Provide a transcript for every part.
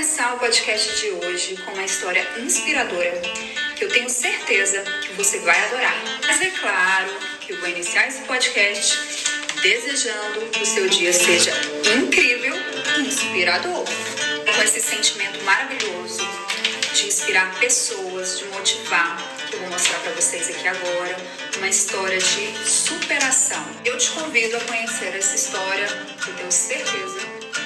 começar o podcast de hoje com uma história inspiradora que eu tenho certeza que você vai adorar. Mas é claro que eu vou iniciar esse podcast desejando que o seu dia seja incrível e inspirador. Com esse sentimento maravilhoso de inspirar pessoas, de motivar, que eu vou mostrar para vocês aqui agora, uma história de superação. Eu te convido a conhecer essa história, que eu tenho certeza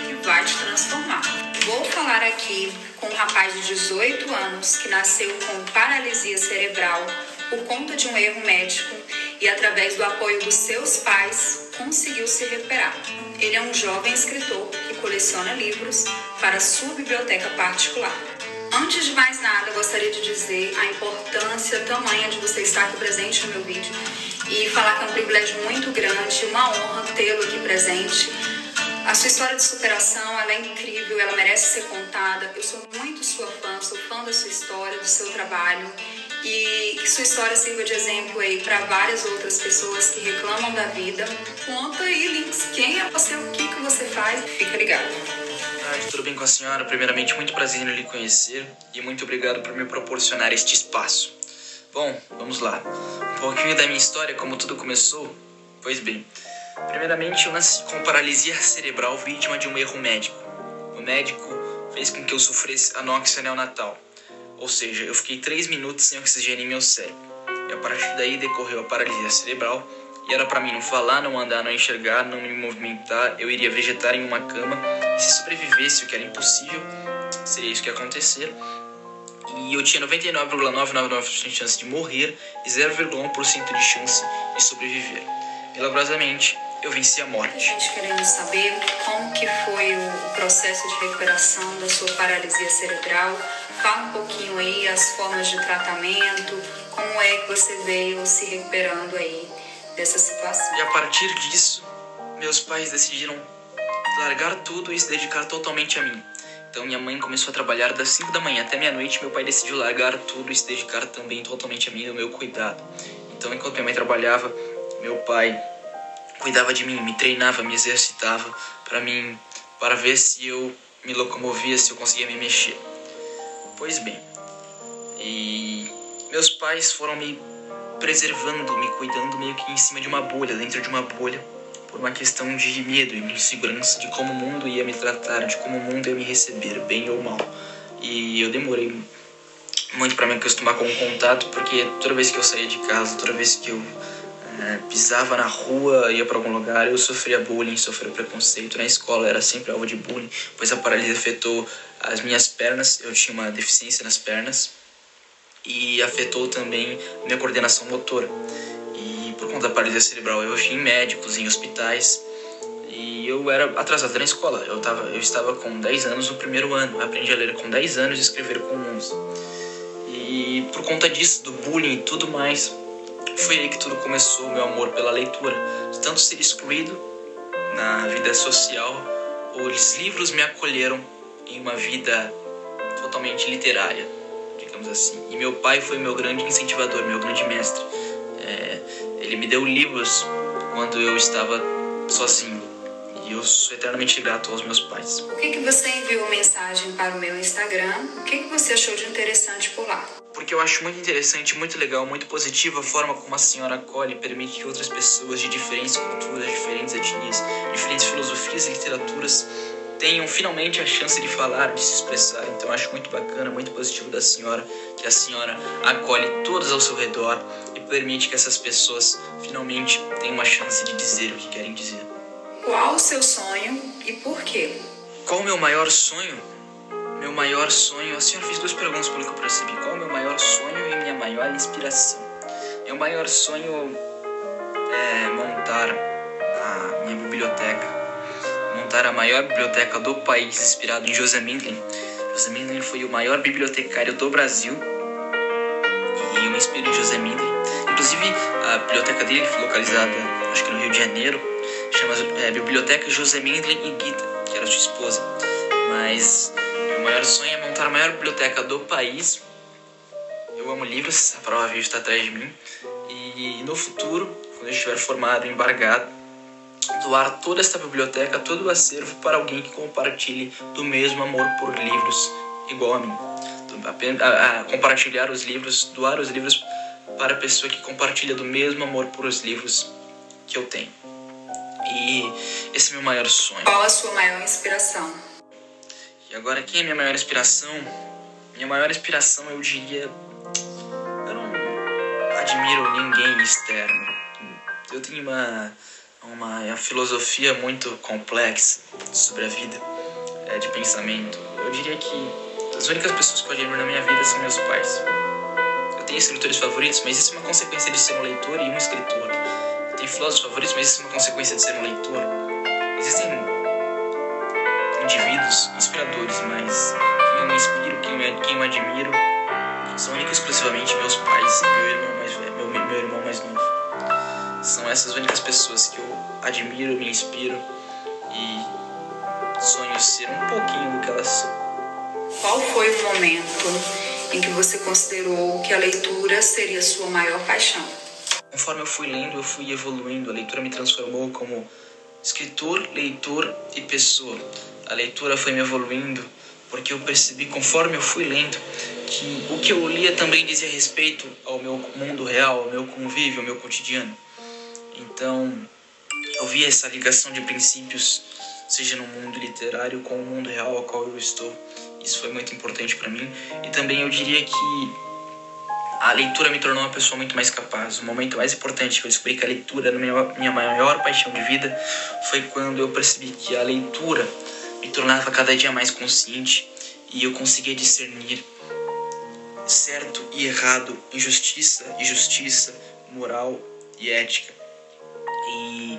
que vai te transformar. Vou falar aqui com um rapaz de 18 anos que nasceu com paralisia cerebral por conta de um erro médico e através do apoio dos seus pais conseguiu se recuperar. Ele é um jovem escritor que coleciona livros para sua biblioteca particular. Antes de mais nada, gostaria de dizer a importância tamanha de você estar aqui presente no meu vídeo e falar que é um privilégio muito grande, uma honra tê-lo aqui presente. A sua história de superação ela é incrível, ela merece ser contada. Eu sou muito sua fã, sou fã da sua história, do seu trabalho e que sua história sirva de exemplo aí para várias outras pessoas que reclamam da vida. Conta aí, Links, quem é você, o que, que você faz, fica ligado. tarde, tudo bem com a senhora? Primeiramente, muito prazer em lhe conhecer e muito obrigado por me proporcionar este espaço. Bom, vamos lá. Um pouquinho da minha história, como tudo começou? Pois bem, primeiramente eu nasci com paralisia cerebral vítima de um erro médico. O médico fez com que eu sofresse anóxia neonatal, ou seja, eu fiquei 3 minutos sem oxigênio em meu cérebro. E a partir daí decorreu a paralisia cerebral e era para mim não falar, não andar, não enxergar, não me movimentar, eu iria vegetar em uma cama e se sobrevivesse, o que era impossível, seria isso que ia acontecer. E eu tinha 99,999% de chance de morrer e 0,1% de chance de sobreviver. Milagrosamente, eu venci a morte. gente querendo saber como que foi o processo de recuperação da sua paralisia cerebral. Fala um pouquinho aí as formas de tratamento, como é que você veio se recuperando aí dessa situação. E a partir disso, meus pais decidiram largar tudo e se dedicar totalmente a mim. Então minha mãe começou a trabalhar das 5 da manhã até meia-noite. Meu pai decidiu largar tudo e se dedicar também totalmente a mim e ao meu cuidado. Então enquanto minha mãe trabalhava, meu pai cuidava de mim, me treinava, me exercitava para mim, para ver se eu me locomovia, se eu conseguia me mexer. Pois bem, e meus pais foram me preservando, me cuidando meio que em cima de uma bolha, dentro de uma bolha, por uma questão de medo e de insegurança de como o mundo ia me tratar, de como o mundo ia me receber, bem ou mal. E eu demorei muito para me acostumar com o contato, porque toda vez que eu saía de casa, toda vez que eu eh, pisava na rua, ia para algum lugar, eu sofria bullying, sofria preconceito. Na escola era sempre alvo de bullying, pois a paralisia afetou as minhas pernas, eu tinha uma deficiência nas pernas e afetou também minha coordenação motora. E por conta da paralisia cerebral, eu fui em médicos, em hospitais, e eu era atrasado na escola. Eu, tava, eu estava com 10 anos no primeiro ano, eu aprendi a ler com 10 anos e escrever com 11. E por conta disso, do bullying e tudo mais, foi aí que tudo começou, meu amor pela leitura. De tanto ser excluído na vida social, os livros me acolheram em uma vida totalmente literária digamos assim. E meu pai foi meu grande incentivador, meu grande mestre. É, ele me deu livros quando eu estava sozinho. E eu sou eternamente grato aos meus pais. Por que, que você enviou mensagem para o meu Instagram? O que, que você achou de interessante por lá? Porque eu acho muito interessante, muito legal, muito positiva a forma como a senhora acolhe e permite que outras pessoas de diferentes culturas, diferentes etnias, diferentes filosofias e literaturas tenham finalmente a chance de falar, de se expressar. Então eu acho muito bacana, muito positivo da senhora, que a senhora acolhe todos ao seu redor e permite que essas pessoas finalmente tenham uma chance de dizer o que querem dizer. Qual o seu sonho e por quê? Qual o meu maior sonho? Meu maior sonho, a senhora fez duas perguntas pelo que eu percebi. Qual o meu maior sonho e minha maior inspiração? Meu maior sonho é montar a minha biblioteca montar a maior biblioteca do país, inspirado em José Mindlin. José Mindlin foi o maior bibliotecário do Brasil e eu me inspiro em José Mindlin. Inclusive, a biblioteca dele foi localizada, acho que no Rio de Janeiro, chama é, Biblioteca e Gita, que era sua esposa. Mas meu maior sonho é montar a maior biblioteca do país. Eu amo livros, a prova viva está atrás de mim. E no futuro, quando eu estiver formado, embargado, doar toda esta biblioteca, todo o acervo para alguém que compartilhe do mesmo amor por livros igual a mim. A, compartilhar os livros, doar os livros para a pessoa que compartilha do mesmo amor por os livros que eu tenho. E esse é meu maior sonho. Qual a sua maior inspiração? E agora, quem é minha maior inspiração? Minha maior inspiração, eu diria. Eu não admiro ninguém externo. Eu tenho uma, uma filosofia muito complexa sobre a vida, é, de pensamento. Eu diria que as únicas pessoas que eu admiro na minha vida são meus pais. Eu tenho escritores favoritos, mas isso é uma consequência de ser um leitor e um escritor. Tenho filósofos favoritos, mas isso é uma consequência de ser um leitor. Existem indivíduos inspiradores, mas quem eu me inspiro, quem eu, quem eu admiro, são única e exclusivamente meus pais e meu irmão mais velho, meu, meu irmão mais novo. São essas únicas pessoas que eu admiro, me inspiro e sonho ser um pouquinho do que elas são. Qual foi o momento em que você considerou que a leitura seria sua maior paixão? Conforme eu fui lendo, eu fui evoluindo. A leitura me transformou como escritor, leitor e pessoa a leitura foi me evoluindo, porque eu percebi, conforme eu fui lendo, que o que eu lia também dizia respeito ao meu mundo real, ao meu convívio, ao meu cotidiano. Então, eu via essa ligação de princípios, seja no mundo literário com o mundo real ao qual eu estou. Isso foi muito importante para mim. E também eu diria que a leitura me tornou uma pessoa muito mais capaz. O momento mais importante que eu descobri que a leitura era minha, maior paixão de vida foi quando eu percebi que a leitura me tornava cada dia mais consciente e eu conseguia discernir certo e errado, injustiça e justiça, moral e ética. E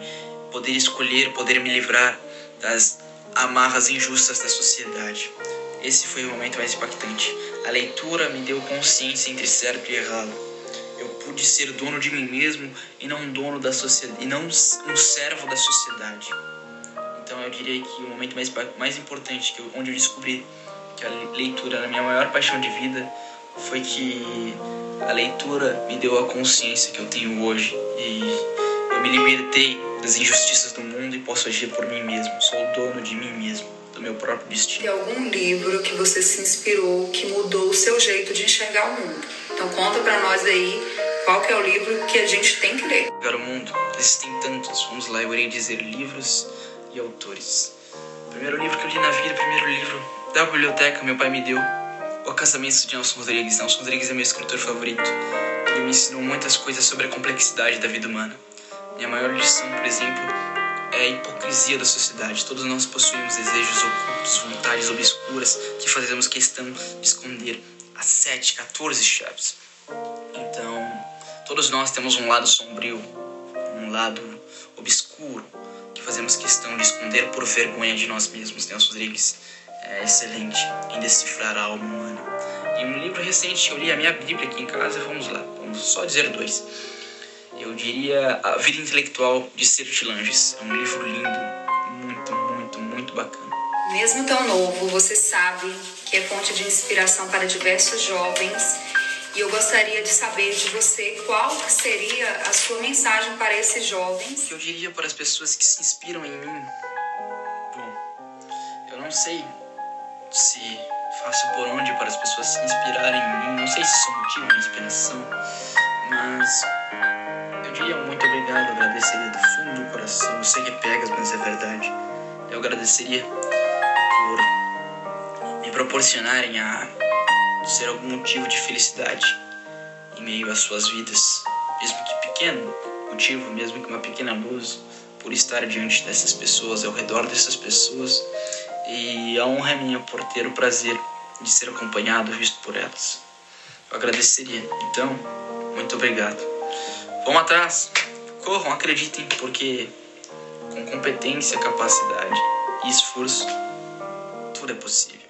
poder escolher, poder me livrar das amarras injustas da sociedade. Esse foi o momento mais impactante. A leitura me deu consciência entre certo e errado. Eu pude ser dono de mim mesmo e não dono da sociedade, e não um servo da sociedade. Então eu diria que o momento mais, mais importante, que eu, onde eu descobri que a leitura era a minha maior paixão de vida, foi que a leitura me deu a consciência que eu tenho hoje e eu me libertei das injustiças do mundo e posso agir por mim mesmo. Sou o dono de mim mesmo, do meu próprio destino. Tem algum livro que você se inspirou, que mudou o seu jeito de enxergar o mundo? Então conta para nós aí qual que é o livro que a gente tem que ler. Enxergar o mundo, existem tantos. Vamos lá, eu irei dizer livros e autores. O primeiro livro que eu li na vida, o primeiro livro da biblioteca, meu pai me deu, O Casamento de Nelson Rodrigues. Nelson Rodrigues é meu escritor favorito. Ele me ensinou muitas coisas sobre a complexidade da vida humana. Minha maior lição, por exemplo, é a hipocrisia da sociedade. Todos nós possuímos desejos ocultos, vontades obscuras que fazemos questão de esconder às 7, 14 chaves. Então, todos nós temos um lado sombrio, um lado obscuro, fazemos questão de esconder por vergonha de nós mesmos. Nelson Rodrigues é excelente em decifrar a alma humana. E um livro recente que eu li, a minha Bíblia aqui em casa, vamos lá, vamos só dizer dois. Eu diria A Vida Intelectual de Serge Langes. É um livro lindo, muito, muito, muito bacana. Mesmo tão novo, você sabe que é fonte de inspiração para diversos jovens e eu gostaria de saber de você qual seria a sua mensagem para esses jovens. O que eu diria para as pessoas que se inspiram em mim? Bom, eu não sei se faço por onde para as pessoas se inspirarem em mim. Não sei se sou motivo de inspiração, mas diria muito obrigado, agradeceria do fundo do coração. Eu sei que pegas, mas é verdade. Eu agradeceria por me proporcionarem a ser algum motivo de felicidade em meio às suas vidas, mesmo que pequeno motivo, mesmo que uma pequena luz, por estar diante dessas pessoas, ao redor dessas pessoas, e a honra é minha por ter o prazer de ser acompanhado, visto por elas. Eu agradeceria. Então, muito obrigado. Vão atrás, corram, acreditem, porque com competência, capacidade e esforço, tudo é possível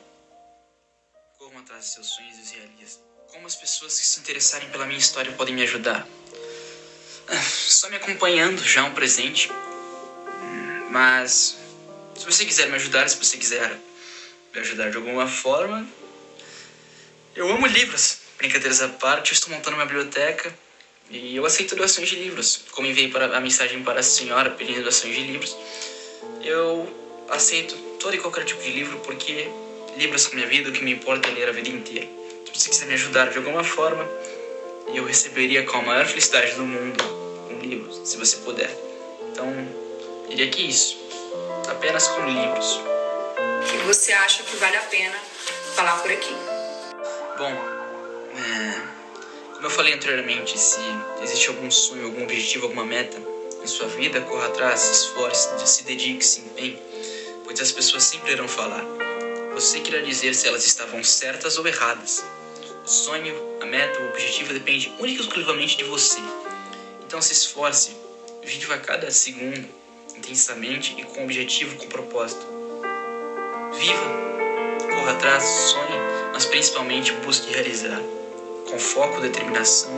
atrás de seus sonhos e os realiza. Como as pessoas que se interessarem pela minha história podem me ajudar? Ah, só me acompanhando já é um presente. Mas se você quiser me ajudar, se você quiser me ajudar de alguma forma, eu amo livros. Brincadeiras à parte, eu estou montando uma biblioteca E eu aceito doações de livros. Como enviei para a mensagem para a senhora pedindo doações de livros, eu aceito todo e qualquer tipo de livro porque livros são minha vida, o que me importa é ler a vida inteira. Se você quiser me ajudar de alguma forma, eu receberia com a maior felicidade do mundo um livro, se você puder. Então, diria que isso. Apenas com livros. Que você acha que vale a pena falar por aqui? Bom, é, como eu falei anteriormente, se existe algum sonho, algum objetivo, alguma meta em sua vida, corra atrás, se esforce, se dedique, se empenhe, pois as pessoas sempre irão falar. Você queria dizer se elas estavam certas ou erradas. O sonho, a meta, o objetivo depende única e exclusivamente de você. Então se esforce, viva cada segundo intensamente e com objetivo, com propósito. Viva, corra atrás, sonhe, mas principalmente busque realizar. Com foco, determinação,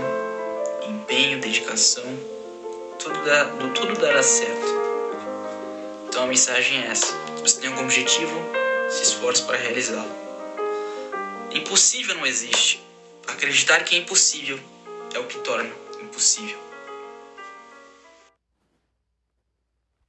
empenho, dedicação, tudo, dá, tudo dará certo. Então a mensagem é essa: se você tem algum objetivo, se esforce para realizá-lo. Impossível não existe. Acreditar que é impossível é o que torna impossível.